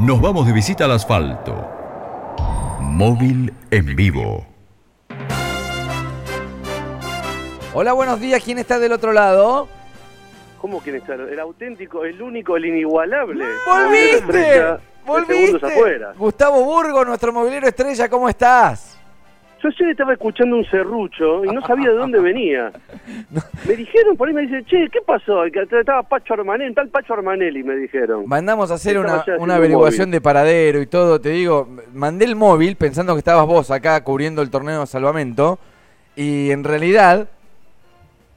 nos vamos de visita al asfalto. Móvil en vivo. Hola, buenos días. ¿Quién está del otro lado? ¿Cómo quién está? El auténtico, el único, el inigualable. ¡Volviste! ¡Volviste! segundos afuera. Gustavo Burgo, nuestro movilero estrella, ¿cómo estás? Yo ayer estaba escuchando un serrucho y no sabía de dónde venía. Me dijeron, por ahí me dicen, che, ¿qué pasó? Que estaba Pacho Armanelli, tal Pacho Armanelli, me dijeron. Mandamos a hacer una, una un averiguación móvil. de paradero y todo. Te digo, mandé el móvil pensando que estabas vos acá cubriendo el torneo de salvamento. Y en realidad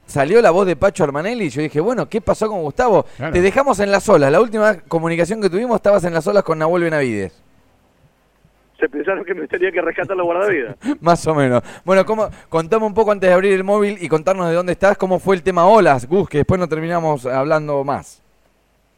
salió la voz de Pacho Armanelli y yo dije, bueno, ¿qué pasó con Gustavo? Claro. Te dejamos en las olas. La última comunicación que tuvimos estabas en las olas con Nahuel Benavides. Se pensaron que me tenía que rescatar la guardavidas. Más o menos. Bueno, ¿cómo, contame un poco antes de abrir el móvil y contarnos de dónde estás, cómo fue el tema olas, Gus, que después no terminamos hablando más.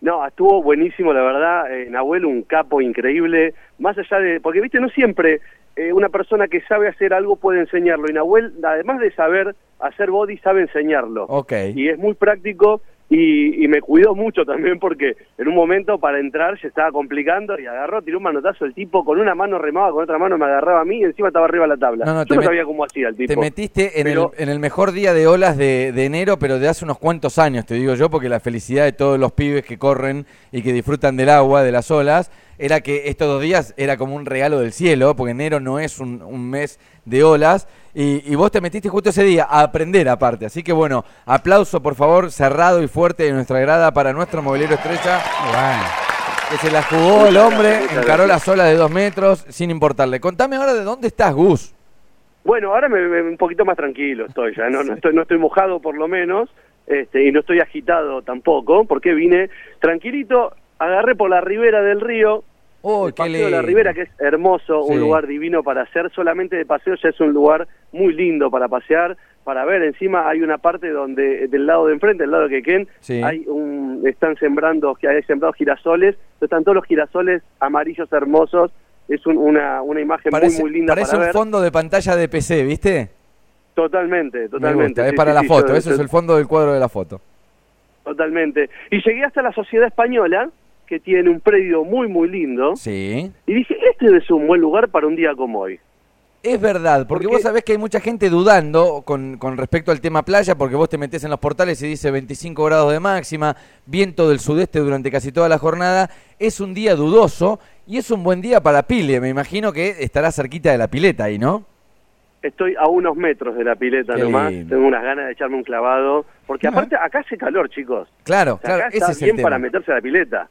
No, estuvo buenísimo, la verdad. Eh, Nahuel, un capo increíble. Más allá de. Porque, viste, no siempre eh, una persona que sabe hacer algo puede enseñarlo. Y Nahuel, además de saber hacer body, sabe enseñarlo. Ok. Y es muy práctico. Y, y me cuidó mucho también porque en un momento para entrar se estaba complicando y agarró, tiró un manotazo el tipo, con una mano remaba, con otra mano me agarraba a mí y encima estaba arriba de la tabla. No, no, Yo no sabía cómo hacía el tipo. Te metiste en, Pero- el, en el mejor día de olas de, de enero, pero de hace unos cuantos años, te digo yo, porque la felicidad de todos los pibes que corren y que disfrutan del agua, de las olas, era que estos dos días era como un regalo del cielo, porque enero no es un, un mes de olas, y, y vos te metiste justo ese día a aprender aparte. Así que bueno, aplauso por favor, cerrado y fuerte de nuestra grada para nuestro movilero estrella, Bueno. que se la jugó el hombre, encaró las olas de dos metros, sin importarle. Contame ahora de dónde estás, Gus. Bueno, ahora me, me- un poquito más tranquilo estoy ya, no, no estoy, no estoy mojado por lo menos, este, y no estoy agitado tampoco, porque vine tranquilito, agarré por la ribera del río, Oh, el qué paseo de la ribera que es hermoso, Sí. un lugar divino para hacer, solamente de paseo ya es un lugar muy lindo para pasear, para ver, encima hay una parte donde del lado de enfrente, del lado de Quequén, Sí. hay un, están sembrando, hay sembrados girasoles, están todos los girasoles amarillos hermosos, es un- una, una imagen Parece, muy, muy linda parece para un ver. fondo de pantalla de PC, ¿viste? Totalmente, Me totalmente. es para sí, la foto, eso es el fondo del cuadro de la foto. Totalmente. Y llegué hasta la Sociedad Española, que tiene un predio muy, muy lindo, Sí. y dije, este ser un buen lugar para un día como hoy. Es verdad, porque Porque- vos sabés que hay mucha gente dudando con, con respecto al tema playa, porque vos te metés en los portales y dice 25 grados de máxima, viento del sudeste durante casi toda la jornada. Es un día dudoso y es un buen día para Pile. Me imagino que estará cerquita de la pileta ahí, ¿no? Estoy a unos metros de la pileta Qué nomás, lindo. tengo unas ganas de echarme un clavado, porque aparte acá hace calor, chicos. Claro, O sea, claro, acá ese está es el bien tema. para meterse a la pileta.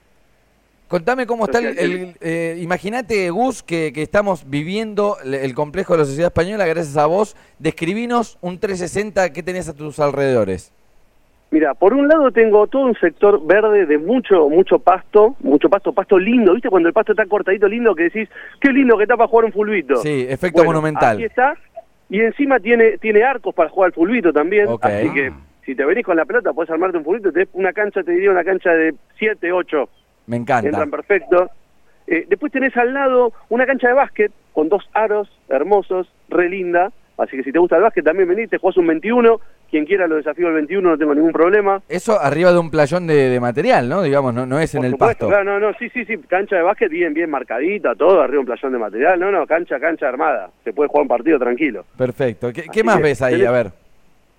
Contame cómo está el... El- eh, Imagínate, Gus, que, que estamos viviendo el, complejo de la sociedad española gracias a vos. Describinos un 360 que tenés a tus alrededores. Mira, por un lado tengo todo un sector verde de mucho mucho pasto, mucho pasto, pasto lindo, ¿viste? Cuando el pasto está cortadito lindo que decís, qué lindo que está para jugar un fulbito. Sí, efecto Bueno, monumental. Aquí está. Y encima tiene tiene arcos para jugar al fulbito también. Así que si te venís con la pelota, puedes armarte un fulbito. Una cancha, te diría una cancha de 7, 8. Me encanta. Entran perfecto. Eh, después tenés al lado una cancha de básquet con dos aros hermosos, re linda. Así que si te gusta el básquet también venís, te jugás un 21. Quien quiera lo desafío el 21, no tengo ningún problema. Eso arriba de un playón de, de material, ¿no? Digamos, no, no es en el pasto. Claro, no, no, sí, sí, sí, cancha de básquet bien, bien marcadita, todo, arriba un playón de material, no, no, cancha, cancha armada, se puede jugar un partido tranquilo. Perfecto. ¿Qué, qué más ves ahí? A ver.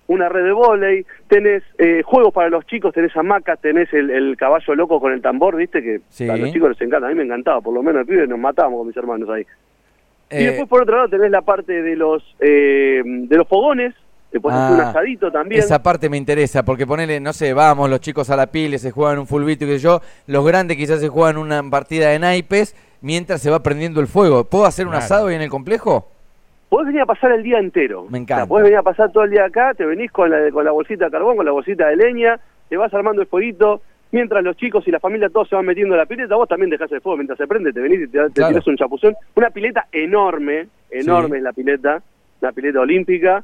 Una red de vóley, tenés eh, juegos para los chicos, tenés hamacas, tenés el, el caballo loco con el tambor, viste, que Sí. a los chicos les encanta, a mí me encantaba, por lo menos el pibe nos matábamos con mis hermanos ahí. y Eh, después por otro lado tenés la parte de los eh, de los fogones, te puedes hacer un Ah, asadito también. Esa parte me interesa, porque ponele, no sé, vamos, los chicos a la pile, se juegan un fulbito y qué sé yo, los grandes quizás se juegan una partida de naipes mientras se va prendiendo el fuego. ¿Puedo hacer un Claro. asado ahí en el complejo? Podés venir a pasar el día entero. Me encanta. O sea, podés venir a pasar todo el día acá, te venís con la, con la bolsita de carbón, con la bolsita de leña, te vas armando el fueguito, mientras los chicos y la familia todos se van metiendo en la pileta, vos también dejás el fuego mientras se prende, te venís y te, te Claro. tirás un chapuzón. Una pileta enorme, enorme Sí. es la pileta, una pileta olímpica,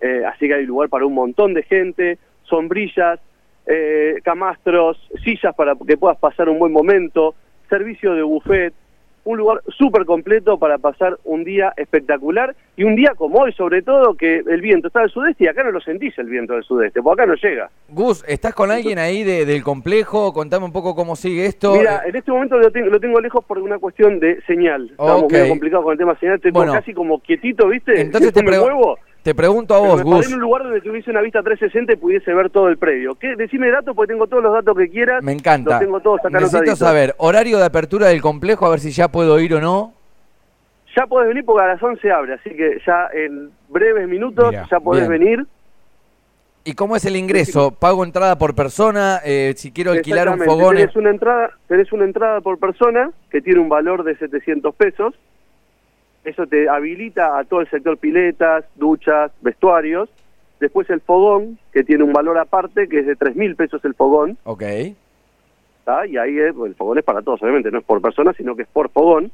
eh, así que hay lugar para un montón de gente, sombrillas, eh, camastros, sillas para que puedas pasar un buen momento, servicio de buffet, un lugar súper completo para pasar un día espectacular y un día como hoy, sobre todo, que el viento está del sudeste y acá no lo sentís el viento del sudeste, porque acá no llega. Gus, ¿estás con alguien ahí de- del complejo? Contame un poco cómo sigue esto. Mira, en este momento lo tengo, lo tengo lejos por una cuestión de señal. Estamos Ok. medio complicados con el tema señal, estoy como Bueno. casi como quietito, ¿viste? entonces te, me muevo. Te pregunto a pero vos, me Gus. en un lugar donde tuviese una vista 360 y pudiese ver todo el predio. ¿Qué? Decime datos porque tengo todos los datos que quieras. Me encanta. Los tengo todos acá Necesito saber, horario de apertura del complejo, a ver si ya puedo ir o no. Ya podés venir porque a las 11 abre, así que ya en breves minutos Mirá, ya podés bien. venir. ¿Y cómo es el ingreso? ¿Pago entrada por persona? Eh, si quiero alquilar un fogón... Tenés una, entrada, tenés una entrada por persona que tiene un valor de 700 pesos. Eso te habilita a todo el sector piletas, duchas, vestuarios. Después el fogón, que tiene un valor aparte, que es de 3.000 pesos el fogón. Ok. ¿tá? Y ahí es- el fogón es para todos, obviamente, no es por persona, sino que es por fogón.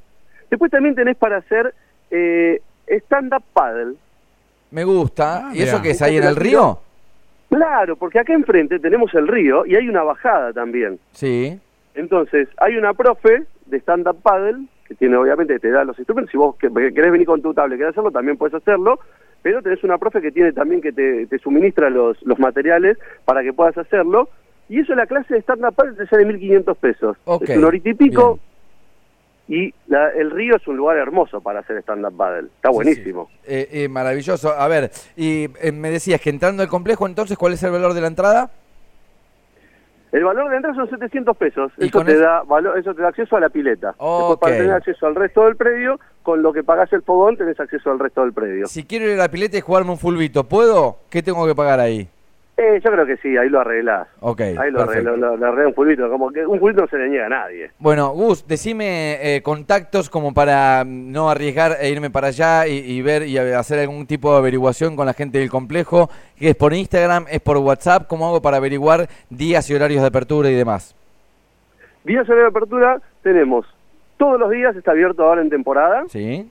Después también tenés para hacer eh, stand-up paddle. Me gusta. Ah, ¿Y eso qué es ahí en el río? Claro, porque acá enfrente tenemos el río y hay una bajada también. Sí. Entonces, hay una profe de stand-up paddle, que tiene obviamente, te da los instrumentos, si vos que- que querés venir con tu tablet, querés hacerlo, también puedes hacerlo, pero tenés una profe que tiene también que te, te suministra los, los materiales para que puedas hacerlo, y eso la clase de stand-up paddle te sale 1.500 pesos. Es una horita y pico, y la- el río es un lugar hermoso para hacer stand-up paddle, está Sí, buenísimo. sí. Eh, eh, maravilloso. A ver, y eh, me decías que entrando al complejo, entonces, ¿cuál es el valor de la entrada? El valor de entrada son 700 pesos. ¿Y Eso te, eso? da valor, eso te da acceso a la pileta. Después, Ok. para tener acceso al resto del predio, con lo que pagás el fogón, tenés acceso al resto del predio. Si quiero ir a la pileta y jugarme un fulbito, ¿puedo? ¿Qué tengo que pagar ahí? Eh, yo creo que sí, ahí lo arreglás. Ok, ahí lo perfecto. arreglás, lo, lo un pulito. Como que un pulito no se le niega a nadie. Bueno, Gus, decime eh, contactos como para mm, no arriesgar e irme para allá y, y ver y hacer algún tipo de averiguación con la gente del complejo, que es por Instagram, es por WhatsApp, ¿cómo hago para averiguar días y horarios de apertura y demás? Días de apertura tenemos. Todos los días está abierto ahora en temporada. ¿Sí?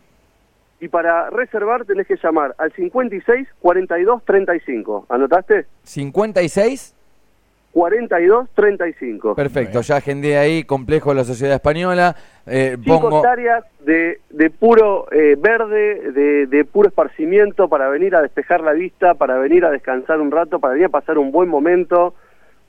Y para reservar tenés que llamar al 56 42 35. ¿Anotaste? 56, 42 35. perfecto, ya agendé ahí, complejo de la Sociedad Española, eh, Cinco pongo... hectáreas de, de puro eh, verde, de, de puro esparcimiento para venir a despejar la vista, para venir a descansar un rato, para venir a pasar un buen momento,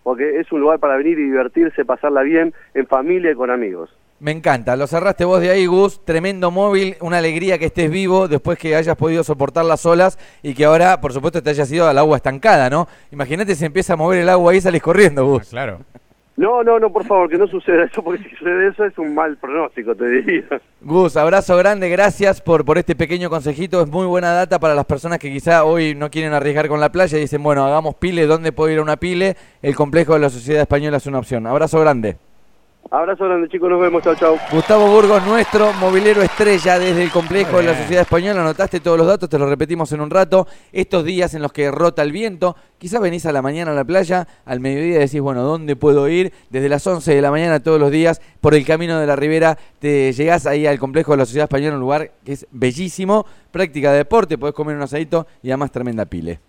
porque es un lugar para venir y divertirse, pasarla bien en familia y con amigos. Me encanta, lo cerraste vos de ahí, Gus. Tremendo móvil, una alegría que estés vivo después que hayas podido soportar las olas y que ahora, por supuesto, te hayas ido al agua estancada, ¿no? Imagínate si empieza a mover el agua ahí y salís corriendo, Ah, Gus. claro. No, no, no, por favor, que no suceda eso, porque si sucede eso es un mal pronóstico, te diría. Gus, abrazo grande, gracias por, por este pequeño consejito. Es muy buena data para las personas que quizá hoy no quieren arriesgar con la playa y dicen, bueno, hagamos pile, ¿dónde puedo ir a una pile? El complejo de la Sociedad Española es una opción. Abrazo grande. Abrazo grande, chicos, nos vemos, chau, chau. Gustavo Burgos, nuestro movilero estrella desde el complejo de la. Sociedad Española. Anotaste todos los datos, te los repetimos en un rato. Estos días en los que rota el viento, quizás venís a la mañana a la playa, al mediodía decís, bueno, ¿dónde puedo ir? Desde las 11 de la mañana todos los días, por el camino de la ribera, te llegás ahí al complejo de la Sociedad Española, un lugar que es bellísimo, práctica de deporte, podés comer un asadito y además tremenda pile.